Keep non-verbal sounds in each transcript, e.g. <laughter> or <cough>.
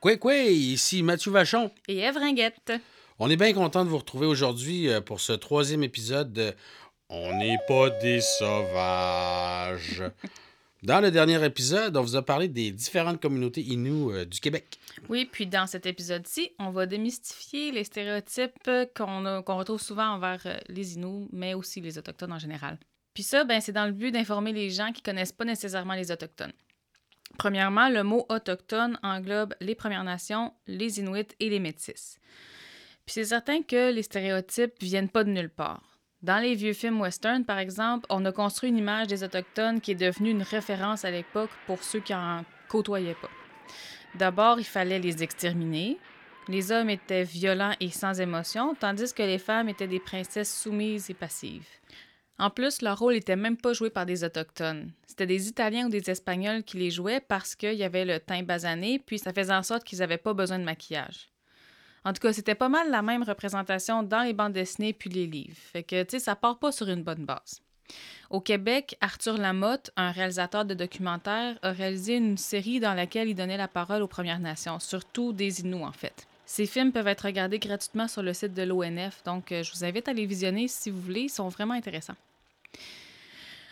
Quoi, quoi, ici Mathieu Vachon. Et Ève Ringuette. On est bien content de vous retrouver aujourd'hui euh, pour ce troisième épisode de On n'est pas des sauvages. <laughs> Dans le dernier épisode, on vous a parlé des différentes communautés Inuits euh, du Québec. Oui, puis dans cet épisode-ci, on va démystifier les stéréotypes qu'on retrouve souvent envers euh, les Inuits, mais aussi les Autochtones en général. Puis ça, ben, c'est dans le but d'informer les gens qui connaissent pas nécessairement les Autochtones. Premièrement, le mot autochtone englobe les Premières Nations, les Inuits et les Métis. Puis c'est certain que les stéréotypes viennent pas de nulle part. Dans les vieux films western, par exemple, on a construit une image des Autochtones qui est devenue une référence à l'époque pour ceux qui en côtoyaient pas. D'abord, il fallait les exterminer. Les hommes étaient violents et sans émotion, tandis que les femmes étaient des princesses soumises et passives. En plus, leur rôle n'était même pas joué par des Autochtones. C'était des Italiens ou des Espagnols qui les jouaient parce qu'il y avait le teint basané, puis ça faisait en sorte qu'ils n'avaient pas besoin de maquillage. En tout cas, c'était pas mal la même représentation dans les bandes dessinées puis les livres. Fait que, tu sais, ça part pas sur une bonne base. Au Québec, Arthur Lamotte, un réalisateur de documentaires, a réalisé une série dans laquelle il donnait la parole aux Premières Nations, surtout des Inuits en fait. Ces films peuvent être regardés gratuitement sur le site de l'ONF, donc euh, je vous invite à les visionner si vous voulez, ils sont vraiment intéressants.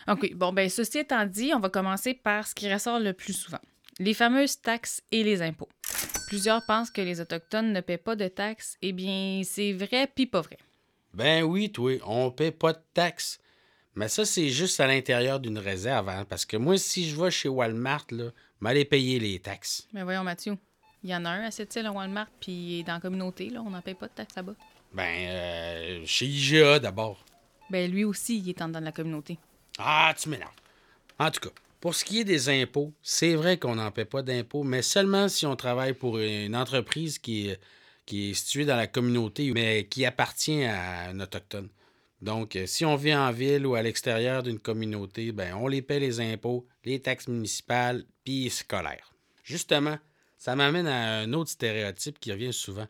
OK, bon, ben ceci étant dit, on va commencer par ce qui ressort le plus souvent. Les fameuses taxes et les impôts. Plusieurs pensent que les Autochtones ne paient pas de taxes. Eh bien, c'est vrai puis pas vrai. Ben oui, toi, on paie pas de taxes. Mais ça, c'est juste à l'intérieur d'une réserve, hein, parce que moi, si je vais chez Walmart, là, m'aller payer les taxes. Mais voyons, Mathieu, il y en a un à cette île à Walmart, puis dans la communauté, là, on n'en paye pas de taxes là-bas. Ben, euh, chez IGA d'abord. Ben lui aussi, il est en dedans de la communauté. Ah, tu m'énerves. En tout cas, pour ce qui est des impôts, c'est vrai qu'on n'en paie pas d'impôts, mais seulement si on travaille pour une entreprise qui est, située dans la communauté, mais qui appartient à un autochtone. Donc, euh, si on vit en ville ou à l'extérieur d'une communauté, ben, on les paie les impôts, les taxes municipales, puis scolaires. Justement, ça m'amène à un autre stéréotype qui revient souvent.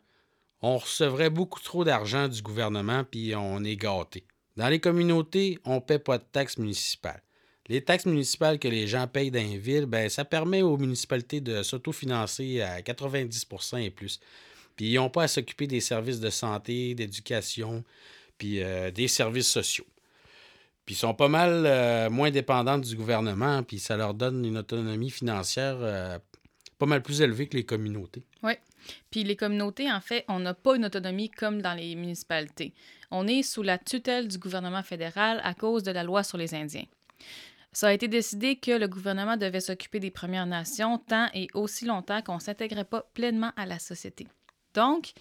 On recevrait beaucoup trop d'argent du gouvernement, puis on est gâté. Dans les communautés, on ne paie pas de taxes municipales. Les taxes municipales que les gens payent dans les villes, ben, ça permet aux municipalités de s'autofinancer à 90% et plus. Puis ils n'ont pas à s'occuper des services de santé, d'éducation, puis euh, des services sociaux. Puis ils sont pas mal euh, moins dépendantes du gouvernement, puis ça leur donne une autonomie financière euh, pas mal plus élevée que les communautés. Oui. Puis les communautés, en fait, on n'a pas une autonomie comme dans les municipalités. On est sous la tutelle du gouvernement fédéral à cause de la loi sur les Indiens. Ça a été décidé que le gouvernement devait s'occuper des Premières Nations tant et aussi longtemps qu'on ne s'intégrait pas pleinement à la société. Donc,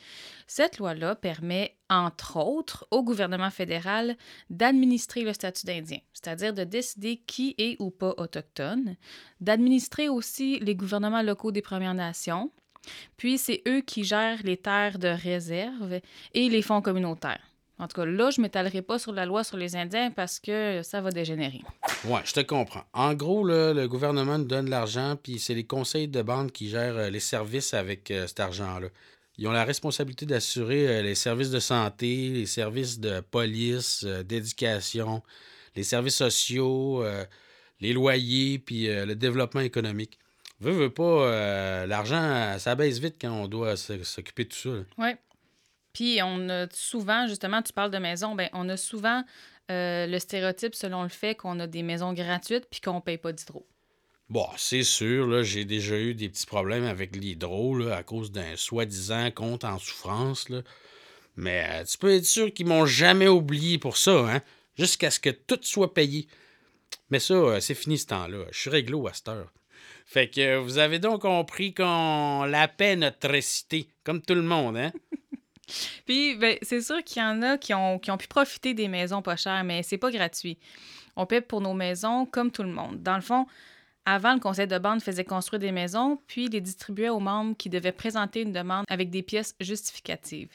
cette loi-là permet, entre autres, au gouvernement fédéral d'administrer le statut d'Indien, c'est-à-dire de décider qui est ou pas autochtone, d'administrer aussi les gouvernements locaux des Premières Nations, puis c'est eux qui gèrent les terres de réserve et les fonds communautaires. En tout cas, là, je ne m'étalerai pas sur la loi sur les Indiens parce que ça va dégénérer. Ouais, je te comprends. En gros, le gouvernement nous donne l'argent, puis c'est les conseils de banque qui gèrent euh, les services avec euh, cet argent-là. Ils ont la responsabilité d'assurer euh, les services de santé, les services de police, d'éducation, les services sociaux, les loyers, puis le développement économique. Veux, veux pas, euh, l'argent, ça baisse vite quand on doit s'occuper de tout ça. Oui. Puis on a souvent, justement, tu parles de maison, ben on a souvent euh, le stéréotype selon le fait qu'on a des maisons gratuites puis qu'on ne paye pas d'hydro. Bon, c'est sûr, là, j'ai déjà eu des petits problèmes avec l'hydro là, à cause d'un soi-disant compte en souffrance. Là. Mais euh, tu peux être sûr qu'ils m'ont jamais oublié pour ça, hein? Jusqu'à ce que tout soit payé. Mais ça, euh, c'est fini ce temps-là. Je suis réglo à cette heure. Fait que euh, vous avez donc compris qu'on la paie notre cité, comme tout le monde, hein? <laughs> Puis, ben, c'est sûr qu'il y en a qui ont, qui ont pu profiter des maisons pas chères, mais c'est pas gratuit. On paie pour nos maisons comme tout le monde. Dans le fond, avant, le conseil de bande faisait construire des maisons, puis les distribuait aux membres qui devaient présenter une demande avec des pièces justificatives.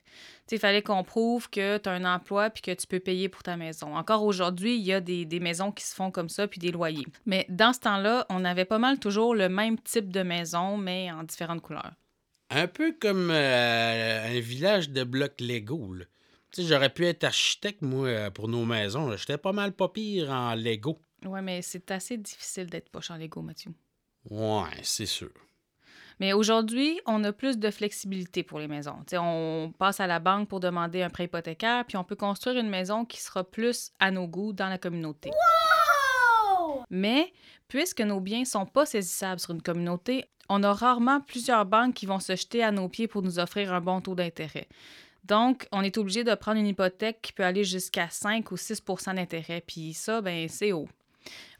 Il fallait qu'on prouve que tu as un emploi puis que tu peux payer pour ta maison. Encore aujourd'hui, il y a des, maisons qui se font comme ça, puis des loyers. Mais dans ce temps-là, on avait pas mal toujours le même type de maison, mais en différentes couleurs. Un peu comme euh, un village de blocs Lego. j'aurais pu être architecte, moi, euh, pour nos maisons. J'étais pas mal pas pire en Lego. Ouais, mais c'est assez difficile d'être poche en Lego, Mathieu. Ouais, c'est sûr. Mais aujourd'hui, on a plus de flexibilité pour les maisons. on passe à la banque pour demander un prêt hypothécaire, puis on peut construire une maison qui sera plus à nos goûts dans la communauté. Mais puisque nos biens ne sont pas saisissables sur une communauté, on a rarement plusieurs banques qui vont se jeter à nos pieds pour nous offrir un bon taux d'intérêt. Donc, on est obligé de prendre une hypothèque qui peut aller jusqu'à 5 ou 6% d'intérêt. Puis ça, ben, c'est haut.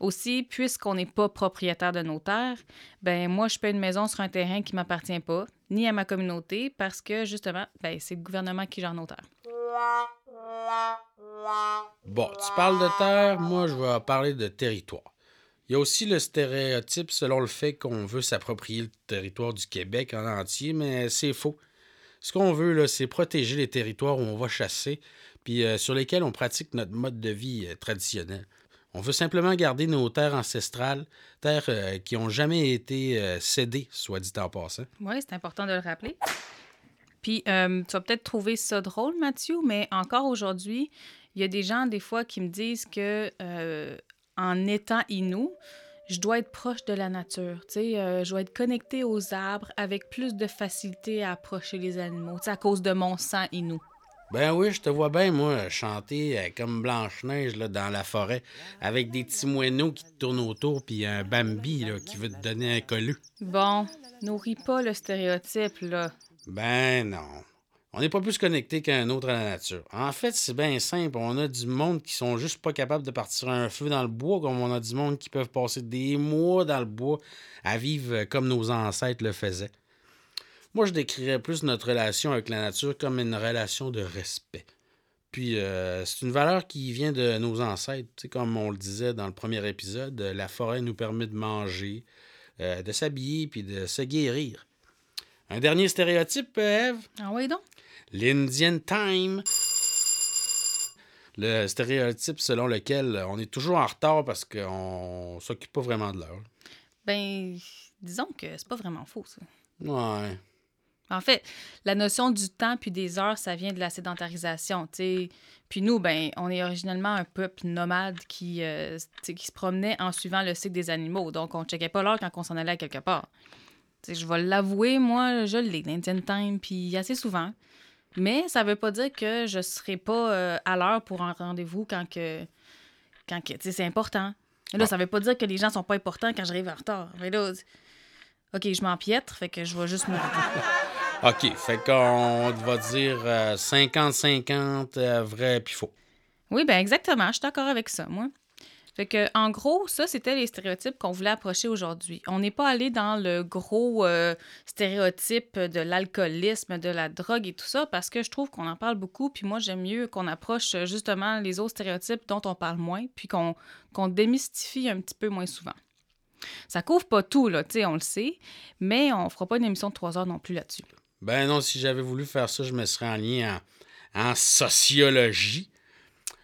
Aussi, puisqu'on n'est pas propriétaire de nos terres, ben moi, je paie une maison sur un terrain qui ne m'appartient pas, ni à ma communauté, parce que justement, ben, c'est le gouvernement qui gère nos terres. Bon, tu parles de terre, moi, je vais parler de territoire. Il y a aussi le stéréotype selon le fait qu'on veut s'approprier le territoire du Québec en entier, mais c'est faux. Ce qu'on veut, là, c'est protéger les territoires où on va chasser, puis euh, sur lesquels on pratique notre mode de vie euh, traditionnel. On veut simplement garder nos terres ancestrales, terres euh, qui n'ont jamais été cédées, soit dit en passant. Oui, c'est important de le rappeler. Puis, tu vas peut-être trouver ça drôle, Mathieu, mais encore aujourd'hui, il y a des gens, des fois, qui me disent que en étant Inou, je dois être proche de la nature. Euh, je dois être connecté aux arbres avec plus de facilité à approcher les animaux, à cause de mon sang Inou. Ben oui, je te vois bien, moi, chanter euh, comme Blanche-Neige dans la forêt, avec des petits moineaux qui te tournent autour, puis un Bambi qui veut te donner un collu. Bon, nourris pas le stéréotype, là. Ben non. On n'est pas plus connecté qu'un autre à la nature. En fait, c'est bien simple. On a du monde qui sont juste pas capables de partir un feu dans le bois, comme on a du monde qui peuvent passer des mois dans le bois à vivre comme nos ancêtres le faisaient. Moi, je décrirais plus notre relation avec la nature comme une relation de respect. Puis, euh, c'est une valeur qui vient de nos ancêtres. sais, comme on le disait dans le premier épisode, la forêt nous permet de manger, euh, de s'habiller, puis de se guérir. Un dernier stéréotype, Eve? Ah oui, donc? l'Indian Time. Le stéréotype selon lequel on est toujours en retard parce qu'on s'occupe pas vraiment de l'heure. Ben, disons que c'est pas vraiment faux, ça. Ouais. En fait, la notion du temps puis des heures, ça vient de la sédentarisation. Puis nous, ben, on est originellement un peuple nomade qui, euh, qui se promenait en suivant le cycle des animaux. Donc, on ne checkait pas l'heure quand on s'en allait quelque part. je vais l'avouer, moi, je l'ai, l'Indian Time, puis assez souvent. Mais ça veut pas dire que je serai pas euh, à l'heure pour un rendez-vous quand que. Quand que. c'est important. là, ça veut pas dire que les gens sont pas importants quand j'arrive en retard. Mais là, OK, je m'empiètre, fait que je vais juste me. OK, fait qu'on va dire 50-50 euh, vrai puis faux. Oui, ben exactement. Je suis d'accord avec ça, moi. Fait que, en gros, ça, c'était les stéréotypes qu'on voulait approcher aujourd'hui. On n'est pas allé dans le gros euh, stéréotype de l'alcoolisme, de la drogue et tout ça, parce que je trouve qu'on en parle beaucoup, puis moi, j'aime mieux qu'on approche euh, justement les autres stéréotypes dont on parle moins, puis qu'on démystifie un petit peu moins souvent. Ça couvre pas tout, là, tu sais, on le sait, mais on fera pas une émission de trois heures non plus là-dessus. Ben non, si j'avais voulu faire ça, je me serais en lien en sociologie.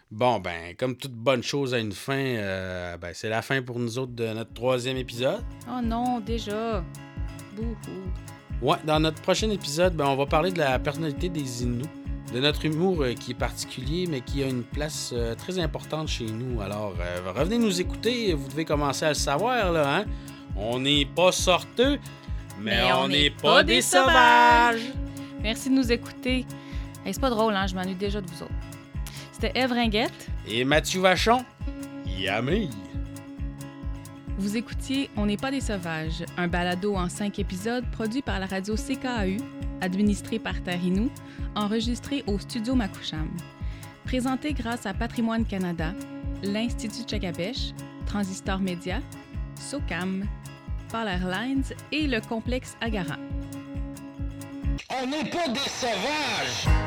Bon, ben, comme toute bonne chose a une fin, euh, ben, c'est la fin pour nous autres de notre troisième épisode. Oh non, déjà. Bouhou. Ouais, dans notre prochain épisode, ben, on va parler de la personnalité des Inuits, de notre humour euh, qui est particulier, mais qui a une place euh, très importante chez nous. Alors, revenez nous écouter, vous devez commencer à le savoir, là, hein? On n'est pas sorteux, mais, on n'est pas, des sauvages. Merci de nous écouter. c'est pas drôle, hein? Je m'ennuie déjà de vous autres. C'était Eve Ringuette. Et Mathieu Vachon. Yummy! Vous écoutiez On n'est pas des sauvages, un balado en cinq épisodes produit par la radio CKAU, administré par Tarinou, enregistré au studio Makoucham. Présenté grâce à Patrimoine Canada, l'Institut Chagabesh, Transistor Média, SOCAM, Airlines et le complexe Agara. On n'est pas des sauvages!